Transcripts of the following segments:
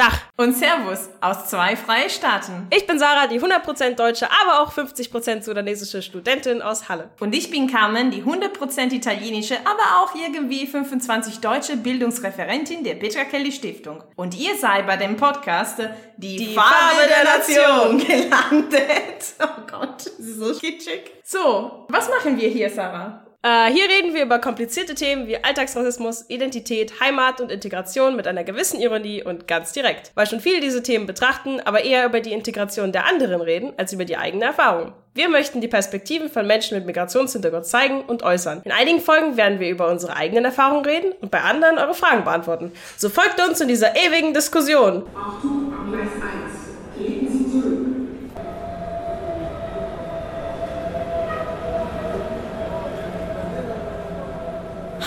Dach. Und Servus aus zwei Freistaaten. Ich bin Sarah, die 100% deutsche, aber auch 50% sudanesische Studentin aus Halle. Und ich bin Carmen, die 100% italienische, aber auch irgendwie 25 deutsche Bildungsreferentin der Petra Kelly Stiftung. Und ihr seid bei dem Podcast Die, Die Farbe, Farbe der der Nation gelandet. Oh Gott, das ist so kitschig. So, was machen wir hier, Sarah? Äh, hier reden wir über komplizierte Themen wie Alltagsrassismus, Identität, Heimat und Integration mit einer gewissen Ironie und ganz direkt. Weil schon viele diese Themen betrachten, aber eher über die Integration der anderen reden, als über die eigene Erfahrung. Wir möchten die Perspektiven von Menschen mit Migrationshintergrund zeigen und äußern. In einigen Folgen werden wir über unsere eigenen Erfahrungen reden und bei anderen eure Fragen beantworten. So folgt uns in dieser ewigen Diskussion. Achtung, Gleis 1.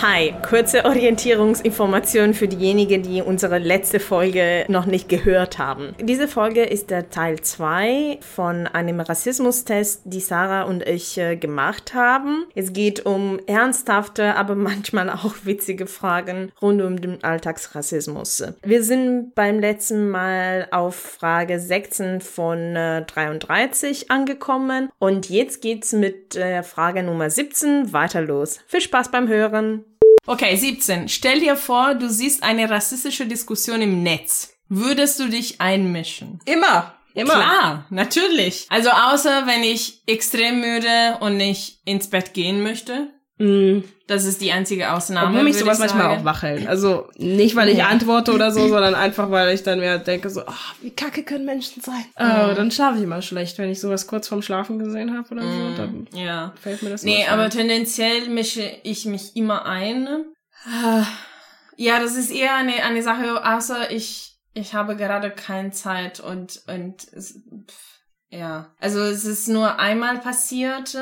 Hi, kurze Orientierungsinformation für diejenigen, die unsere letzte Folge noch nicht gehört haben. Diese Folge ist der Teil 2 von einem Rassismustest, die Sarah und ich äh, gemacht haben. Es geht um ernsthafte, aber manchmal auch witzige Fragen rund um den Alltagsrassismus. Wir sind beim letzten Mal auf Frage 16 von äh, 33 angekommen und jetzt geht's mit äh, Frage Nummer 17 weiter los. Viel Spaß beim Hören! Okay, 17. Stell dir vor, du siehst eine rassistische Diskussion im Netz. Würdest du dich einmischen? Immer. Immer. Klar, natürlich. Also außer wenn ich extrem müde und nicht ins Bett gehen möchte. Mm. Das ist die einzige Ausnahme. Obwohl mich sowas manchmal auch wacheln. Also nicht, weil ich Ja. antworte oder so, sondern einfach, weil ich dann mir denke so, ah, wie kacke können Menschen sein. Oh, dann schlafe ich immer schlecht, wenn ich sowas kurz vorm Schlafen gesehen habe oder so. Dann Ja. fällt mir das Nee, aber tendenziell mische ich mich immer ein. Ah, Ja, das ist eher eine, eine Sache, außer ich, ich habe gerade keine Zeit und, und, es, pff, ja. Also es ist nur einmal passiert,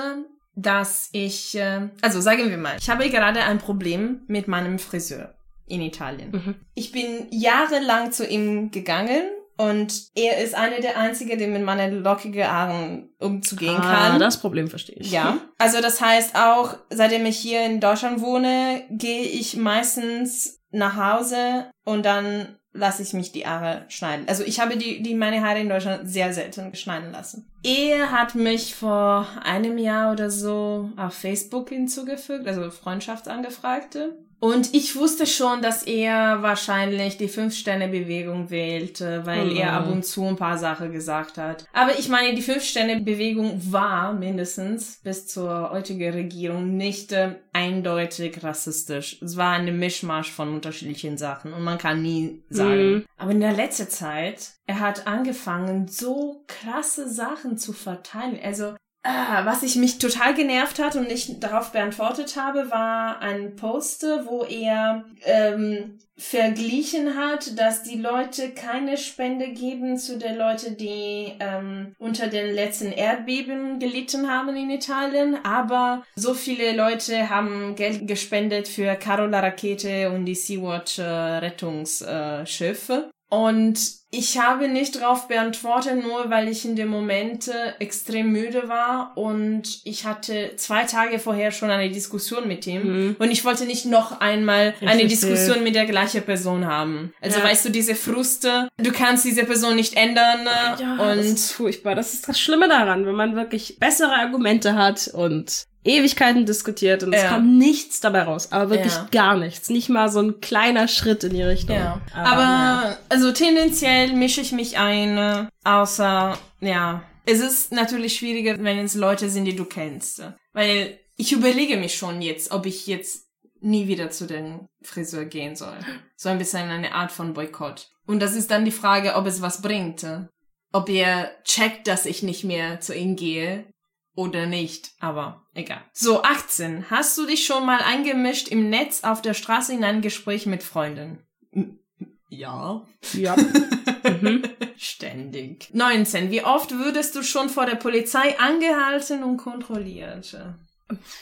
dass ich, äh, also sagen wir mal, ich habe gerade ein Problem mit meinem Friseur in Italien. Mhm. Ich bin jahrelang zu ihm gegangen und er ist einer der einzigen, der mit meinen lockigen Haaren umzugehen ah, kann. das Problem verstehe ich. Ja, also das heißt auch, seitdem ich hier in Deutschland wohne, gehe ich meistens nach Hause und dann lasse ich mich die Haare schneiden. Also ich habe die, die meine Haare in Deutschland sehr selten schneiden lassen. Er hat mich vor einem Jahr oder so auf Facebook hinzugefügt, also Freundschaftsangefragte. Und ich wusste schon, dass er wahrscheinlich die Fünf-Sterne-Bewegung wählte, weil Mhm. er ab und zu ein paar Sachen gesagt hat. Aber ich meine, die Fünf-Sterne-Bewegung war mindestens bis zur heutigen Regierung nicht äh, eindeutig rassistisch. Es war eine Mischmasch von unterschiedlichen Sachen und man kann nie sagen. Mhm. Aber in der letzten Zeit, er hat angefangen, so krasse Sachen zu verteilen. Also Ah, was ich mich total genervt hat und nicht darauf beantwortet habe, war ein Post, wo er ähm, verglichen hat, dass die Leute keine Spende geben zu den Leuten, die ähm, unter den letzten Erdbeben gelitten haben in Italien, aber so viele Leute haben Geld gespendet für Carola Rakete und die Sea-Watch äh, Rettungsschiffe. Und ich habe nicht darauf beantwortet, nur weil ich in dem Moment äh, extrem müde war und ich hatte zwei Tage vorher schon eine Diskussion mit ihm Mhm. und ich wollte nicht noch einmal Ich eine verstehe. Diskussion mit der gleichen Person haben. Also Ja. weißt du, diese Fruste, du kannst diese Person nicht ändern äh, Ja, und das ist furchtbar. Das ist das Schlimme daran, wenn man wirklich bessere Argumente hat und Ewigkeiten diskutiert und es Ja. kommt nichts dabei raus. Aber wirklich Ja. gar nichts. Nicht mal so ein kleiner Schritt in die Richtung. Ja. Aber, also tendenziell mische ich mich ein, außer, ja. Es ist natürlich schwieriger, wenn es Leute sind, die du kennst. Weil ich überlege mich schon jetzt, ob ich jetzt nie wieder zu den Friseur gehen soll. So ein bisschen eine Art von Boykott. Und das ist dann die Frage, ob es was bringt. Ob er checkt, dass ich nicht mehr zu ihm gehe oder nicht, aber egal. So, 18. Hast du dich schon mal eingemischt im Netz auf der Straße in ein Gespräch mit Freunden? Ja. Ja. mhm. Ständig. 19. Wie oft würdest du schon vor der Polizei angehalten und kontrolliert?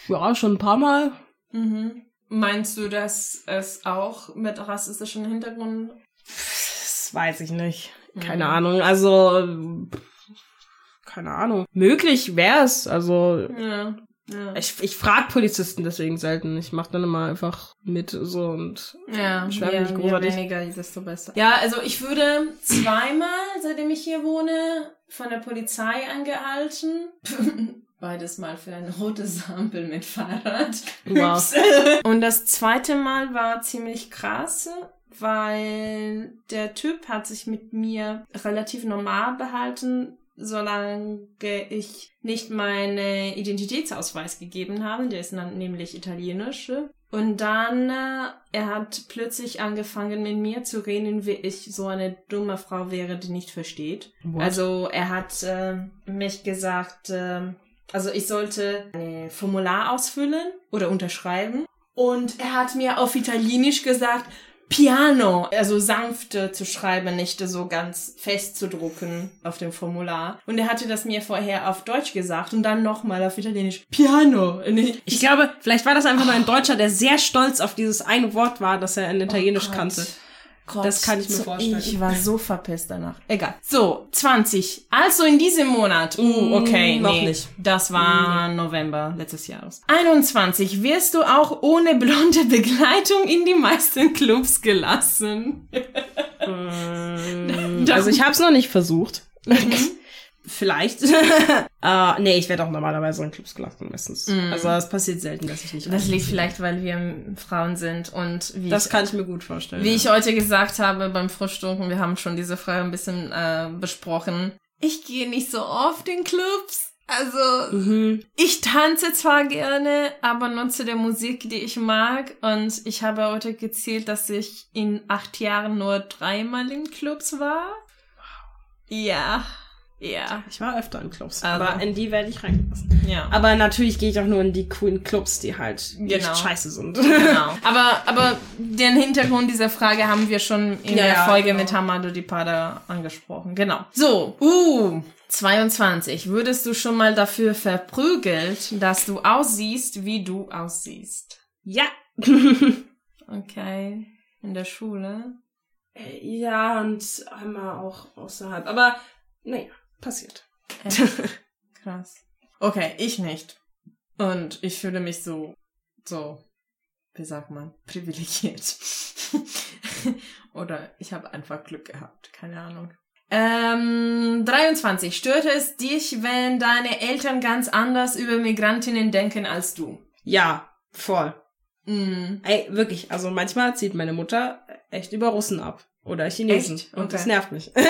ja, schon ein paar Mal. Mhm. Meinst du, dass es auch mit rassistischem Hintergrund? Das weiß ich nicht. Keine Mhm. Ahnung. Also, pff, keine Ahnung. Möglich wäre es. Also, Ja. Ja. Ich, ich frag Polizisten deswegen selten. Ich mach dann immer einfach mit so und Ja, Schwärme je, nicht je großartig. weniger, desto besser. Ja, also ich wurde zweimal, seitdem ich hier wohne, von der Polizei angehalten. Beides mal für eine rote Ampel mit Fahrrad. Wow. Und das zweite Mal war ziemlich krass, weil der Typ hat sich mit mir relativ normal behalten, solange ich nicht meine Identitätsausweis gegeben habe. Der ist dann nämlich italienisch. Und dann, äh, er hat plötzlich angefangen mit mir zu reden, wie ich so eine dumme Frau wäre, die nicht versteht. What? Also er hat äh, mich gesagt, äh, also ich sollte ein Formular ausfüllen oder unterschreiben. Und er hat mir auf Italienisch gesagt, Piano, also sanft äh, zu schreiben, nicht so ganz fest zu drucken auf dem Formular. Und er hatte das mir vorher auf Deutsch gesagt und dann nochmal auf Italienisch, Piano. Ich, Ich glaube, vielleicht war das einfach nur ein Deutscher, der sehr stolz auf dieses eine Wort war, das er in Italienisch Gott. kannte. Gott, Das kann ich mir vorstellen. Ich war so verpisst danach. Egal. So, 20. Also in diesem Monat. Uh, okay. Mm, noch nee. nicht. Das war November letztes Jahres. 21. Wirst du auch ohne blonde Begleitung in die meisten Clubs gelassen? Also ich habe es noch nicht versucht. Vielleicht. äh, nee, ich werde auch normalerweise in Clubs gelassen meistens. Also es passiert selten, dass ich nicht Das liegt vielleicht, weil wir Frauen sind und wie Das ich kann ich mir gut vorstellen. Wie ich heute gesagt habe beim Frühstücken, wir haben schon diese Frage ein bisschen äh, besprochen. Ich gehe nicht so oft in Clubs. Also, mhm. ich tanze zwar gerne, aber nutze der Musik, die ich mag. Und ich habe heute gezählt, dass ich in acht Jahren nur dreimal in Clubs war. Ja. Ja. Ich war öfter in Clubs, Also. aber in die werde ich reingelassen. Ja. Aber natürlich gehe ich auch nur in die coolen Clubs, die halt Genau. nicht scheiße sind. Genau. Aber, aber den Hintergrund dieser Frage haben wir schon in Ja, der Folge genau. mit Hamado Dipada angesprochen. Genau. So, uh, 22. Würdest du schon mal dafür verprügelt, dass du aussiehst, wie du aussiehst? ja. Okay. In der Schule? ja, und einmal auch außerhalb. Aber, naja, passiert. Echt? Krass. Okay, ich nicht. Und ich fühle mich so, so, wie sagt man, privilegiert. Oder ich habe einfach Glück gehabt, keine Ahnung. Ähm, 23. Störte es dich, wenn deine Eltern ganz anders über Migrantinnen denken als du? Ja, voll. Mm. Ey, wirklich. Also manchmal zieht meine Mutter echt über Russen ab. Oder Chinesen. Echt? Und das nervt mich.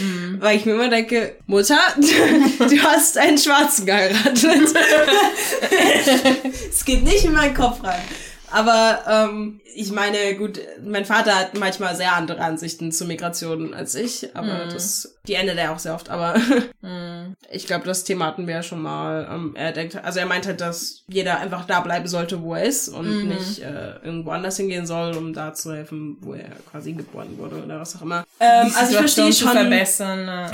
Mm. Weil ich mir immer denke, Mutter, du hast einen Schwarzen geheiratet. Es geht nicht in meinen Kopf rein. Aber ähm, ich meine, gut, mein Vater hat manchmal sehr andere Ansichten zur Migration als ich, aber Mhm. das, die ändert er auch sehr oft. Aber Mm. ich glaube, das Thema hatten wir ja schon mal. Ähm, er denkt, also er meint halt, dass jeder einfach da bleiben sollte, wo er ist und Mhm. nicht äh, irgendwo anders hingehen soll, um da zu helfen, wo er quasi geboren wurde oder was auch immer. Ähm, also ich verstehe zu schon. äh, Ich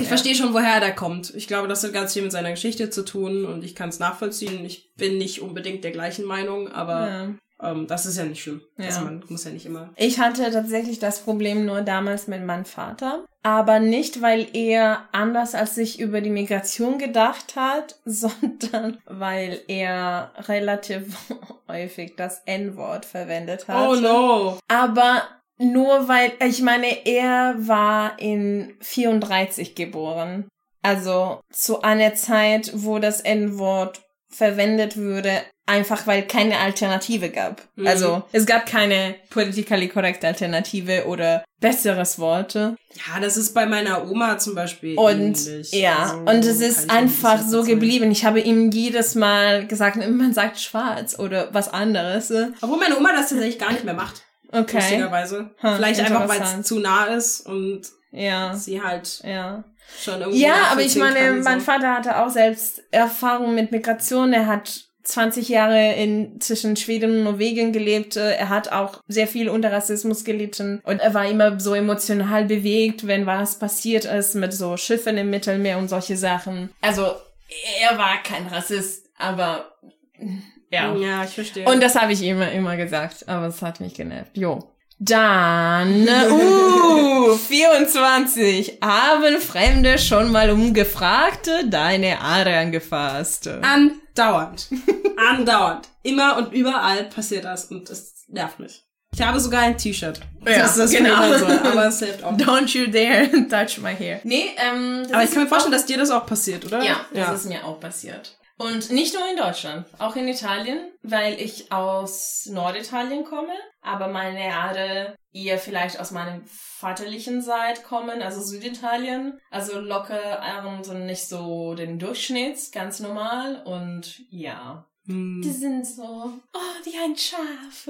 ja. verstehe schon, woher er da kommt. Ich glaube, das hat ganz viel mit seiner Geschichte zu tun und ich kann es nachvollziehen. Ich bin nicht unbedingt der gleichen Meinung, aber Ja. Ähm, das ist ja nicht schlimm. Ja. Also man muss ja nicht immer. Ich hatte tatsächlich das Problem nur damals mit meinem Vater. Aber nicht, weil er anders als ich über die Migration gedacht hat, sondern weil er relativ häufig das N-Wort verwendet hat. Oh no! Aber nur weil, ich meine, er war in 34 geboren. Also zu einer Zeit, wo das N-Wort verwendet würde, einfach weil keine Alternative gab. Mhm. Also es gab keine politically correct Alternative oder besseres Worte. Ja, das ist bei meiner Oma zum Beispiel Und ähnlich. ja, Also, und es ist einfach so erzählen. geblieben. Ich habe ihm jedes Mal gesagt, man sagt schwarz oder was anderes. Obwohl meine Oma das tatsächlich gar nicht mehr macht. Okay. Lustigerweise. Hm, Vielleicht einfach, weil es zu nah ist und Ja. sie halt Ja. schon irgendwie. Ja, aber ich meine, mein. Vater hatte auch selbst Erfahrung mit Migration. Er hat 20 Jahre in zwischen Schweden und Norwegen gelebt. Äh, Er hat auch sehr viel unter Rassismus gelitten und er war immer so emotional bewegt, wenn was passiert ist mit so Schiffen im Mittelmeer und solche Sachen. Also er war kein Rassist, aber ja. Ja, ich verstehe. Und das habe ich immer immer gesagt, aber es hat mich genervt. Jo. Dann, uh, 24. Haben Fremde schon mal umgefragt, deine Haare angefasst? Andauernd. Andauernd. Immer und überall passiert das und es nervt mich. Ich habe sogar ein T-Shirt. Ja, das das genau. soll, aber es hilft auch. Don't you dare touch my hair. Nee, ähm, Aber ich ist kann mir vorstellen, dass dir das auch passiert, oder? Ja, das ist mir auch passiert. Und nicht nur in Deutschland, auch in Italien, weil ich aus Norditalien komme, aber meine Haare eher vielleicht aus meinem vaterlichen Seite kommen, also Süditalien. Also locker sind nicht so den Durchschnitt, ganz normal und ja. Hm. Die sind so, oh, wie ein Schaf.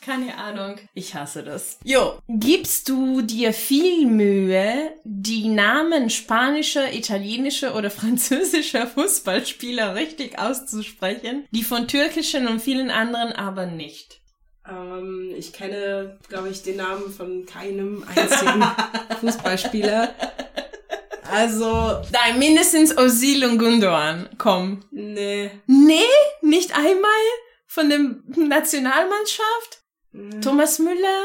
Keine Ahnung. Ich hasse das. Jo. Gibst du dir viel Mühe, die Namen spanischer, italienischer oder französischer Fußballspieler richtig auszusprechen, die von türkischen und vielen anderen aber nicht? Ähm, ich kenne, glaube ich, den Namen von keinem einzigen Fußballspieler. Also, Nein, mindestens Osil und Gundogan. Komm. nee. Nee, nicht einmal von der Nationalmannschaft? Thomas Müller?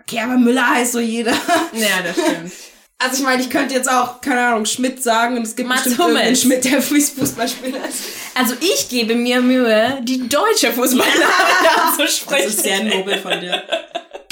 Okay, aber Müller heißt so jeder. Ja, das stimmt. Also ich meine, ich könnte jetzt auch, keine Ahnung, Schmidt sagen und es gibt Mats bestimmt Hummels. Schmidt, der Fußballspieler ist. Also ich gebe mir Mühe, die deutsche Fußballnamen Das anzusprechen. ist sehr nobel von dir.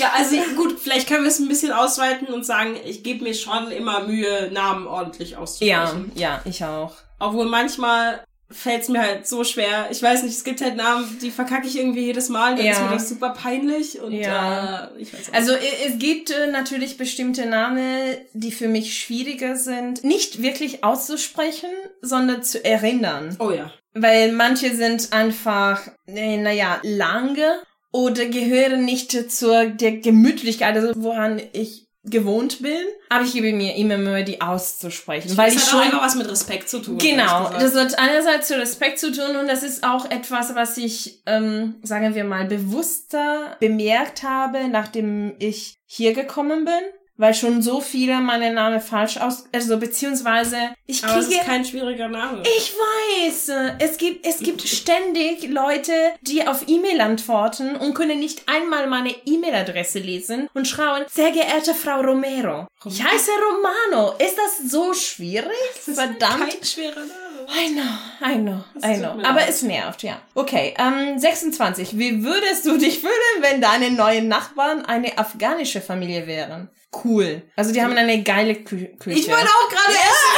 Ja, also gut, vielleicht können wir es ein bisschen ausweiten und sagen, ich gebe mir schon immer Mühe, Namen ordentlich Ja, auszusprechen. ja, ich auch. Obwohl manchmal fällt es mir halt so schwer. Ich weiß nicht, es gibt halt Namen, die verkacke ich irgendwie jedes Mal, dann Ja. ist mir das super peinlich und Ja. äh, ich weiß auch Also es gibt äh, natürlich bestimmte Namen, die für mich schwieriger sind, nicht wirklich auszusprechen, sondern zu erinnern. Oh ja. Weil manche sind einfach, äh, naja, lange oder gehören nicht zur der Gemütlichkeit, also woran ich gewohnt bin. Aber ich gebe mir immer Mühe, die auszusprechen. weil das ich hat schon auch was mit Respekt zu tun. Genau, das hat einerseits zu Respekt zu tun und das ist auch etwas, was ich, ähm, sagen wir mal, bewusster bemerkt habe, nachdem ich hier gekommen bin, weil schon so viele meine Namen falsch aus, also beziehungsweise ich Aber es kriege ist kein schwieriger Name. ich weiß, es gibt, es gibt ständig Leute, die auf E-Mail antworten und können nicht einmal meine E-Mail-Adresse lesen und schreiben, sehr geehrte Frau Romero, ich heiße Romano. Ist das so schwierig? Verdammt. Kein schwerer Name. I know, I know, I tut know. Aber es nervt, ja. Okay, ähm, 26. Wie würdest du dich fühlen, wenn deine neuen Nachbarn eine afghanische Familie wären? Cool. Also die haben eine geile Kü Küche. Ich wollte auch gerade essen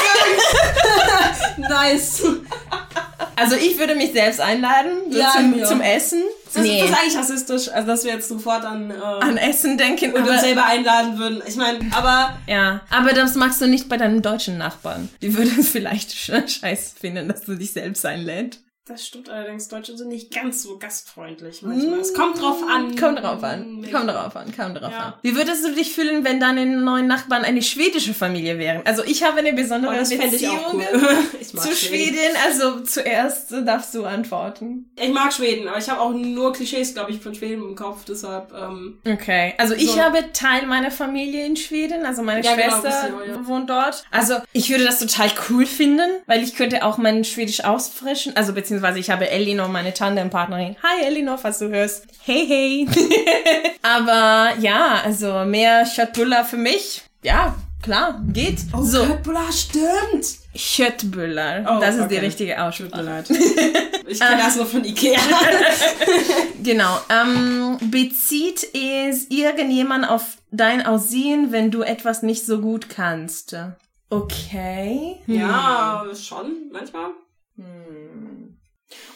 nice. also ich würde mich selbst einladen so Ja, zum, ja. zum Essen. Das ist das eigentlich rassistisch, also dass wir jetzt sofort an, äh, an Essen denken. und uns selber einladen würden. Ich meine, aber ja, aber das magst du nicht bei deinen deutschen Nachbarn. Die würden es vielleicht sch- scheiß finden, dass du dich selbst einlädst. Das stimmt allerdings, Deutsche sind nicht ganz so gastfreundlich manchmal. Es kommt drauf an. Kommt drauf an. Kommt drauf an. Kommt drauf Ja. an. Wie würdest du dich fühlen, wenn deine neuen Nachbarn eine schwedische Familie wären? Also ich habe eine besondere Oh, Beziehung cool. Zu Schweden. Also zuerst darfst du antworten. Ich mag Schweden, aber ich habe auch nur Klischees, glaube ich, von Schweden im Kopf, deshalb, ähm, Okay. Also ich So. habe Teil meiner Familie in Schweden. Also meine Ja, genau, Schwester ihr, ja. wohnt dort. Also ich würde das total cool finden, weil ich könnte auch mein Schwedisch ausfrischen. Also beziehungsweise ich habe Elinor, meine Tandempartnerin. Hi Elinor, falls du hörst. Hey, hey. Aber ja, also mehr Köttbullar für mich. Ja, klar, geht. so, Köttbullar, stimmt! Köttbullar. Oh, das ist okay. die richtige Aussprache. Ich kenne das nur von Ikea. Genau. Ähm, bezieht es irgendjemand auf dein Aussehen, wenn du etwas nicht so gut kannst? Okay. ja, schon, manchmal.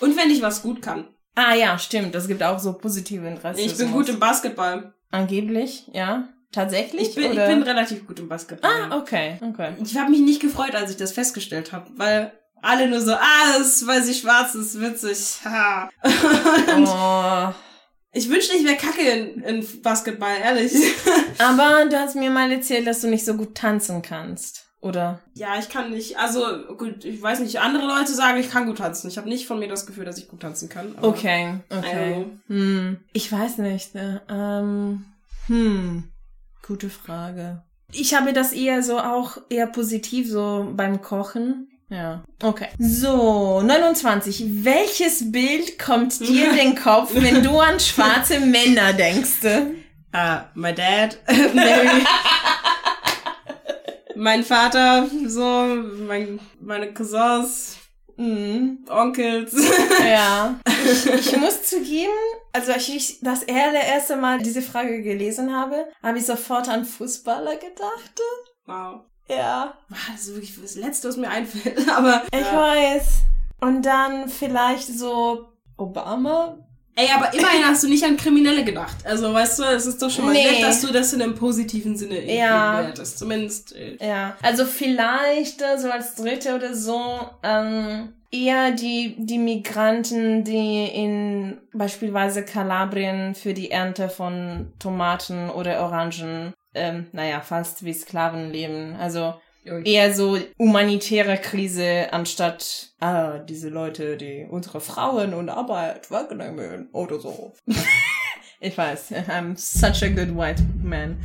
Und wenn ich was gut kann. Ah ja, stimmt. Es gibt auch so positiven Rassismus. Ich bin gut im Basketball. Angeblich, ja. Tatsächlich? Ich bin, ich oder? bin relativ gut im Basketball. Ah, okay, okay. Ich habe mich nicht gefreut, als ich das festgestellt habe, weil alle nur so, ah, das ist, weil sie schwarz ist, witzig. Haha. Oh. Ich wünschte, ich wäre kacke in, in Basketball, ehrlich. Aber du hast mir mal erzählt, dass du nicht so gut tanzen kannst. Oder? ja, ich kann nicht, also gut, ich weiß nicht, andere Leute sagen, ich kann gut tanzen. Ich habe nicht von mir das Gefühl, dass ich gut tanzen kann. Okay, okay. Also. Hm. Ich weiß nicht. Ne? Ähm, hm. Gute Frage. Ich habe das eher so auch eher positiv so beim Kochen. Ja. Okay. So, 29. Welches Bild kommt dir in den Kopf, wenn du an schwarze Männer denkst? uh, my dad. mein Vater, so, mein, meine Cousins, Mhm. Onkels. Ja. Ich, ich muss zugeben, also als ich das allererste Mal diese Frage gelesen habe, habe ich sofort an Fußballer gedacht. wow. Ja. Das ist wirklich das Letzte, was mir einfällt. Aber Ich ja. weiß. Und dann vielleicht so Obama. Ey, aber immerhin hast du nicht an Kriminelle gedacht. Also, weißt du, es ist doch schon mal Nee. nett, dass du das in einem positiven Sinne Ja. bewertest. Zumindest. Äh, Ja. Also vielleicht äh, so als dritte oder so ähm, eher die, die Migranten, die in beispielsweise Kalabrien für die Ernte von Tomaten oder Orangen, ähm, naja, fast wie Sklaven leben. Also eher so humanitäre Krise anstatt ah, diese Leute, die unsere Frauen und Arbeit wegnehmen oder so. ich weiß, I'm such a good white man.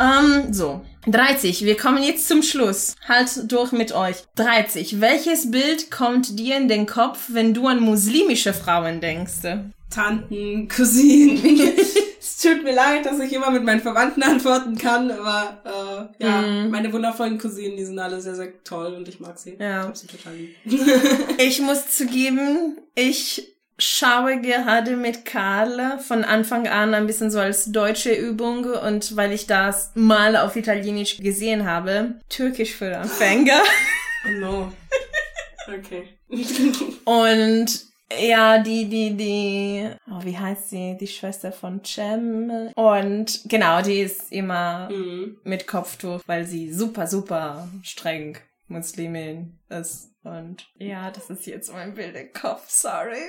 Ähm, so. 30. Wir kommen jetzt zum Schluss. Halt durch mit euch. 30. Welches Bild kommt dir in den Kopf, wenn du an muslimische Frauen denkst? Tanten, Cousinen. es tut mir leid, dass ich immer mit meinen Verwandten antworten kann, aber äh, ja, Mhm. meine wundervollen Cousinen, die sind alle sehr, sehr toll und ich mag sie. Ja. Ich hab sie total lieb. Ich muss zugeben, ich schaue gerade mit Karl von Anfang an ein bisschen so als deutsche Übung und weil ich das mal auf Italienisch gesehen habe, Türkisch für Anfänger. oh no. Okay. Und ja, die, die, die, oh, wie heißt sie? Die Schwester von Cem. Und genau, die ist immer mhm. mit Kopftuch, weil sie super, super streng Muslimin ist. Und ja, das ist jetzt mein Bild im Kopf, sorry.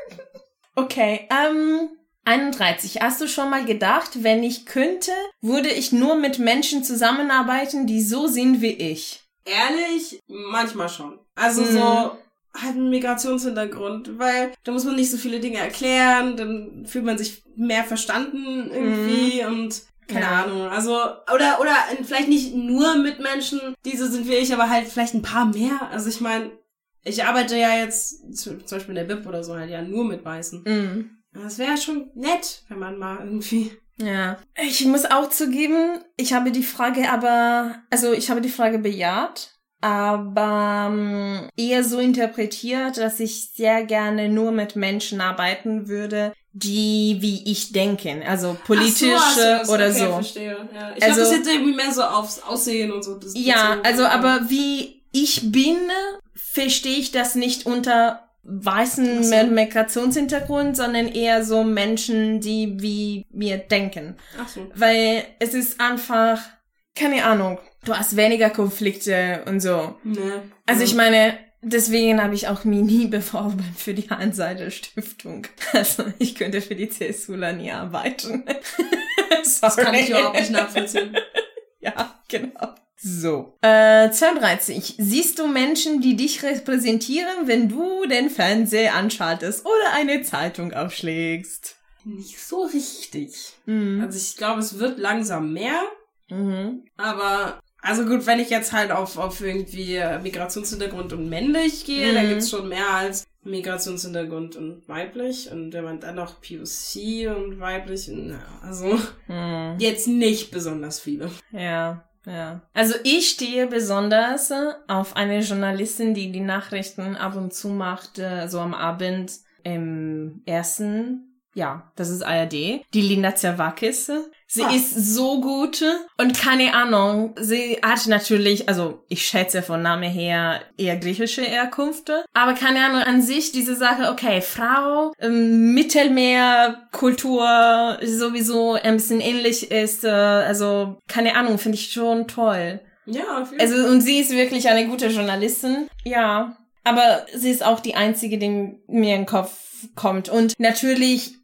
okay, ähm, 31. Hast du schon mal gedacht, wenn ich könnte, würde ich nur mit Menschen zusammenarbeiten, die so sind wie ich? Ehrlich, manchmal schon. Also Mhm. so halt einen Migrationshintergrund, weil da muss man nicht so viele Dinge erklären, dann fühlt man sich mehr verstanden irgendwie und keine Ja. Ahnung. Also oder oder vielleicht nicht nur mit Menschen, die so sind wie ich, aber halt vielleicht ein paar mehr. Also ich meine, ich arbeite ja jetzt zu- zum Beispiel in der BIP oder so halt ja nur mit Weißen. Mhm. Das wäre schon nett, wenn man mal irgendwie. Ja. Ich muss auch zugeben, ich habe die Frage aber, also ich habe die Frage bejaht, aber ähm, eher so interpretiert, dass ich sehr gerne nur mit Menschen arbeiten würde, die wie ich denken, also politische so, ach so, oder okay, so. Verstehe. Ja. Ich Also- glaube, das hätte irgendwie mehr so aufs Aussehen und so. Das, Ja, bezogen. also aber wie ich bin, verstehe ich das nicht unter weißen so. Migrationshintergrund, sondern eher so Menschen, die wie mir denken. Ach so. Weil es ist einfach, keine Ahnung, du hast weniger Konflikte und so. Ne. Also ich meine, deswegen habe ich auch mich nie beworben für die Einseite-Stiftung. Also ich könnte für die CSUler nie arbeiten. Das kann ich überhaupt nicht nachvollziehen. Ja, genau. So. Äh, 32. Siehst du Menschen, die dich repräsentieren, wenn du den Fernseher anschaltest oder eine Zeitung aufschlägst? Nicht so richtig. Mhm. Also ich glaube, es wird langsam mehr, Mhm. aber also gut, wenn ich jetzt halt auf, auf irgendwie äh, Migrationshintergrund und männlich gehe, dann Mhm. gibt's schon mehr als Migrationshintergrund und weiblich. Und wenn man dann noch POC und weiblich, na, also Mhm. jetzt nicht besonders viele. Ja, ja. Also ich stehe besonders äh, auf eine Journalistin, die die Nachrichten ab und zu macht, äh, so am Abend im ersten, ja, das ist ARD, die Linda Zerwakis. Sie Ah. ist so gut und keine Ahnung, sie hat natürlich, also ich schätze von Name her eher griechische Herkunft, aber keine Ahnung, an sich diese Sache, okay, Frau, ähm, Mittelmeerkultur sowieso ein bisschen ähnlich ist, äh, also keine Ahnung, finde ich schon toll. Ja, auf jeden Fall. Also und sie ist wirklich eine gute Journalistin, ja, aber sie ist auch die einzige, die mir in den Kopf kommt und natürlich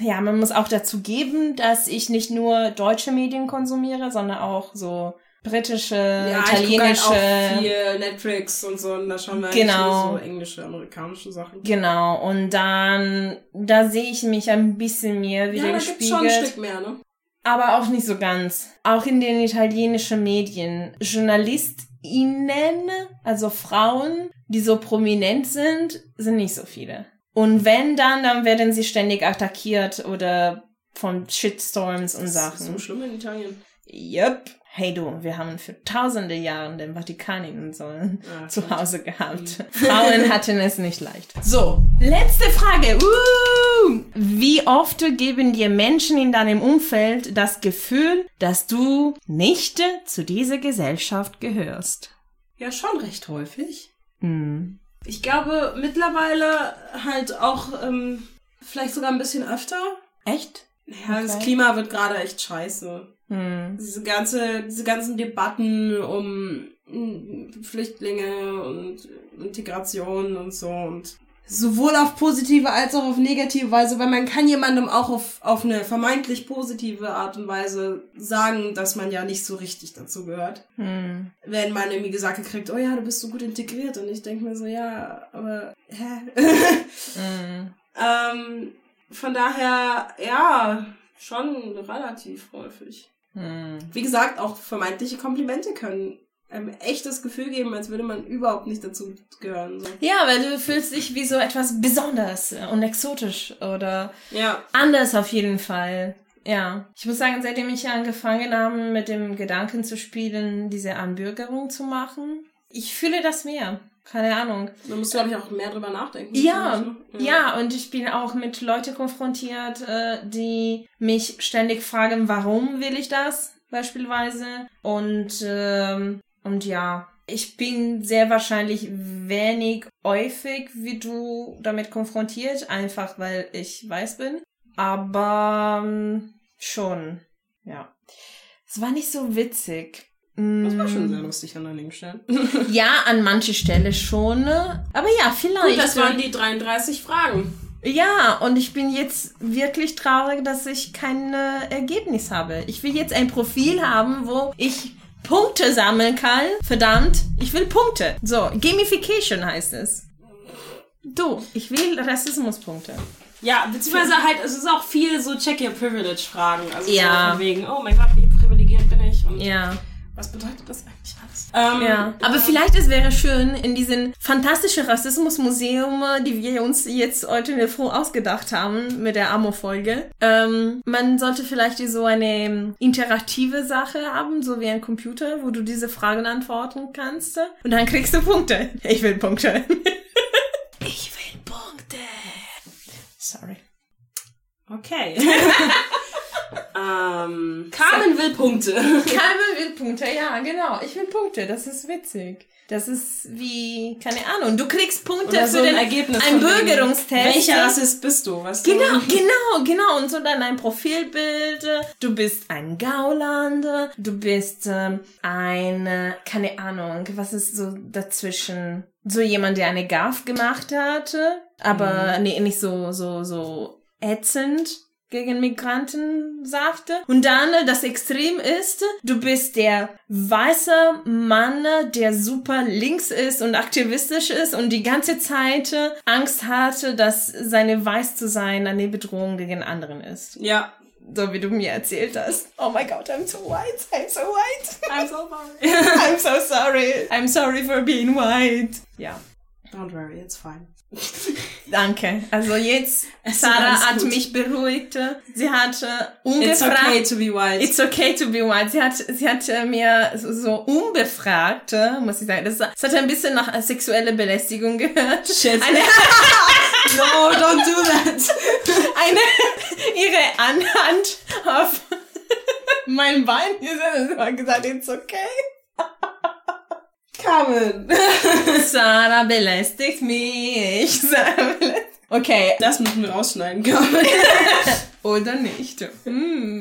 ja, man muss auch dazu geben, dass ich nicht nur deutsche Medien konsumiere, sondern auch so britische, ja, ich halt italienische. auch viel Netflix und so, und da schauen wir eigentlich Genau. so englische, amerikanische Sachen. Genau, und dann, da sehe ich mich ein bisschen mehr Ja, da gibt's schon ein. Stück mehr, ne? aber auch nicht so ganz. Auch in den italienischen Medien. JournalistInnen, also Frauen, die so prominent sind, sind nicht so viele. Und wenn dann, dann werden sie ständig attackiert oder von Shitstorms und Das ist Sachen. so schlimm in Italien. Yep. Hey du, wir haben für tausende Jahre den Vatikan in unserem Ja, zu Hause gehabt. Frauen hatten es nicht leicht. So, letzte Frage. Uh, wie oft geben dir Menschen in deinem Umfeld das Gefühl, dass du nicht zu dieser Gesellschaft gehörst? Ja, schon recht häufig. Hm. Ich glaube mittlerweile halt auch ähm, vielleicht sogar ein bisschen öfter. Echt? Ja, das Okay. Klima wird gerade echt scheiße. Hm. Diese ganze, diese ganzen Debatten um mm, Flüchtlinge und Integration und so und sowohl auf positive als auch auf negative Weise, weil man kann jemandem auch auf, auf eine vermeintlich positive Art und Weise sagen, dass man ja nicht so richtig dazu gehört. Hm. Wenn man irgendwie gesagt kriegt, oh ja, du bist so gut integriert und ich denke mir so, ja, aber hä? Hm. ähm, von daher, ja, schon relativ häufig. Hm. Wie gesagt, auch vermeintliche Komplimente können einem echt das Gefühl geben, als würde man überhaupt nicht dazu gehören. So. Ja, weil du fühlst dich wie so etwas besonders und exotisch oder Ja. anders auf jeden Fall. Ja, ich muss sagen, seitdem ich angefangen habe, mit dem Gedanken zu spielen, diese Anbürgerung zu machen, ich fühle das mehr. Keine Ahnung. Musst du, glaube ich, auch mehr drüber nachdenken. Ja, ne? ja, und ich bin auch mit Leuten konfrontiert, äh, die mich ständig fragen, warum will ich das beispielsweise. Und, ähm, und ja, ich bin sehr wahrscheinlich wenig häufig wie du damit konfrontiert, einfach weil ich weiß bin. Aber ähm, schon, ja. Es war nicht so witzig. Das war schon Mm, sehr lustig an einigen Stellen. Ja, an manche Stelle schon. ne? Aber ja, vielleicht. Gut, das waren die 33 Fragen. Ja, und ich bin jetzt wirklich traurig, dass ich kein äh, Ergebnis habe. Ich will jetzt ein Profil haben, wo ich Punkte sammeln kann. Verdammt, ich will Punkte. So, Gamification heißt es. Du, ich will Rassismuspunkte. Ja, beziehungsweise halt, es ist auch viel so Check Your Privilege Fragen. Also Ja. so wegen, oh mein Gott, wie privilegiert bin ich und Ja, was bedeutet das eigentlich alles? Ähm, ja. Aber vielleicht es wäre schön, in diesem fantastischen Rassismusmuseum, die wir uns jetzt heute in der Früh ausgedacht haben, mit der Amo-Folge, ähm, man sollte vielleicht so eine interaktive Sache haben, so wie ein Computer, wo du diese Fragen antworten kannst. Und dann kriegst du Punkte. Ich will Punkte. ich will Punkte. Sorry. Okay. ähm, Carmen will Punkte. Carmen will Punkte, ja, genau. Ich will Punkte, das ist witzig. Das ist wie, keine Ahnung, du kriegst Punkte Oder für so ein den Ergebnis ein von wegen, Bürgerungstest. Welcher Rassist bist du? Weißt du? Genau, genau, genau. Und so dann ein Profilbild. Du bist ein Gaulander. Du bist ähm, ein, äh, keine Ahnung, was ist so dazwischen? So jemand, der eine Gaff gemacht hatte, aber nee, nicht so, so, so ätzend gegen Migranten sagte. Und dann äh, das Extrem ist, du bist der weiße Mann, der super links ist und aktivistisch ist und die ganze Zeit äh, Angst hatte, dass seine weiß zu sein eine Bedrohung gegen anderen ist. Ja. So wie du mir erzählt hast. Oh my God, I'm so white. I'm so white. I'm so sorry. I'm so sorry. I'm sorry for being white. Ja. Don't worry, it's fine. Danke. Also jetzt, Es Sarah hat gut. mich beruhigt. Sie hat äh, It's ungefragt. okay to be white. It's okay to be white. Sie hat, sie hat äh, mir so, so unbefragt, äh, muss ich sagen, das, das hat ein bisschen nach äh, sexuelle Belästigung gehört. Shit. Eine, no, don't do that. eine, ihre Anhand auf mein Bein gesetzt und hat gesagt, it's okay. Carmen. Sarah belästigt mich. Sarah belästigt. Okay, Das müssen wir rausschneiden, Carmen. oder nicht. Mm.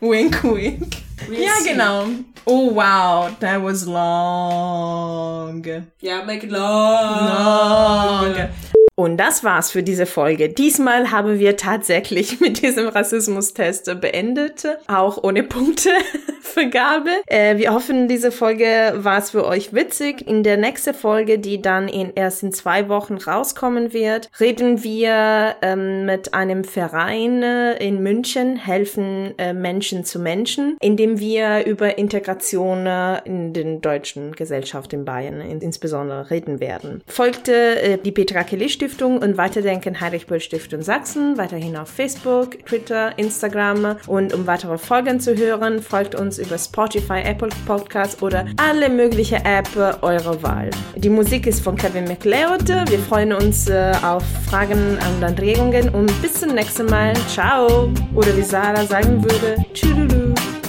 wink, wink. We'll ja, see. genau. Oh, wow, that was long. Ja, make it long. Long. Und das war's für diese Folge. Diesmal haben wir tatsächlich mit diesem Rassismustest beendet, auch ohne Punktevergabe. Äh, wir hoffen, diese Folge war es für euch witzig. In der nächsten Folge, die dann in erst in zwei Wochen rauskommen wird, reden wir ähm, mit einem Verein äh, in München, helfen äh, Menschen zu Menschen, indem wir über Integration äh, in den deutschen Gesellschaft in Bayern in, insbesondere reden werden. Folgte äh, die Petra Kilisch Stiftung und Weiterdenken Heinrich Böll Stiftung Sachsen, weiterhin auf Facebook, Twitter, Instagram und um weitere Folgen zu hören, folgt uns über Spotify, Apple Podcasts oder alle möglichen Apps eurer Wahl. Die Musik ist von Kevin McLeod. Wir freuen uns äh, auf Fragen und Anregungen und bis zum nächsten Mal. Ciao! Oder wie Sarah sagen würde, tschüss.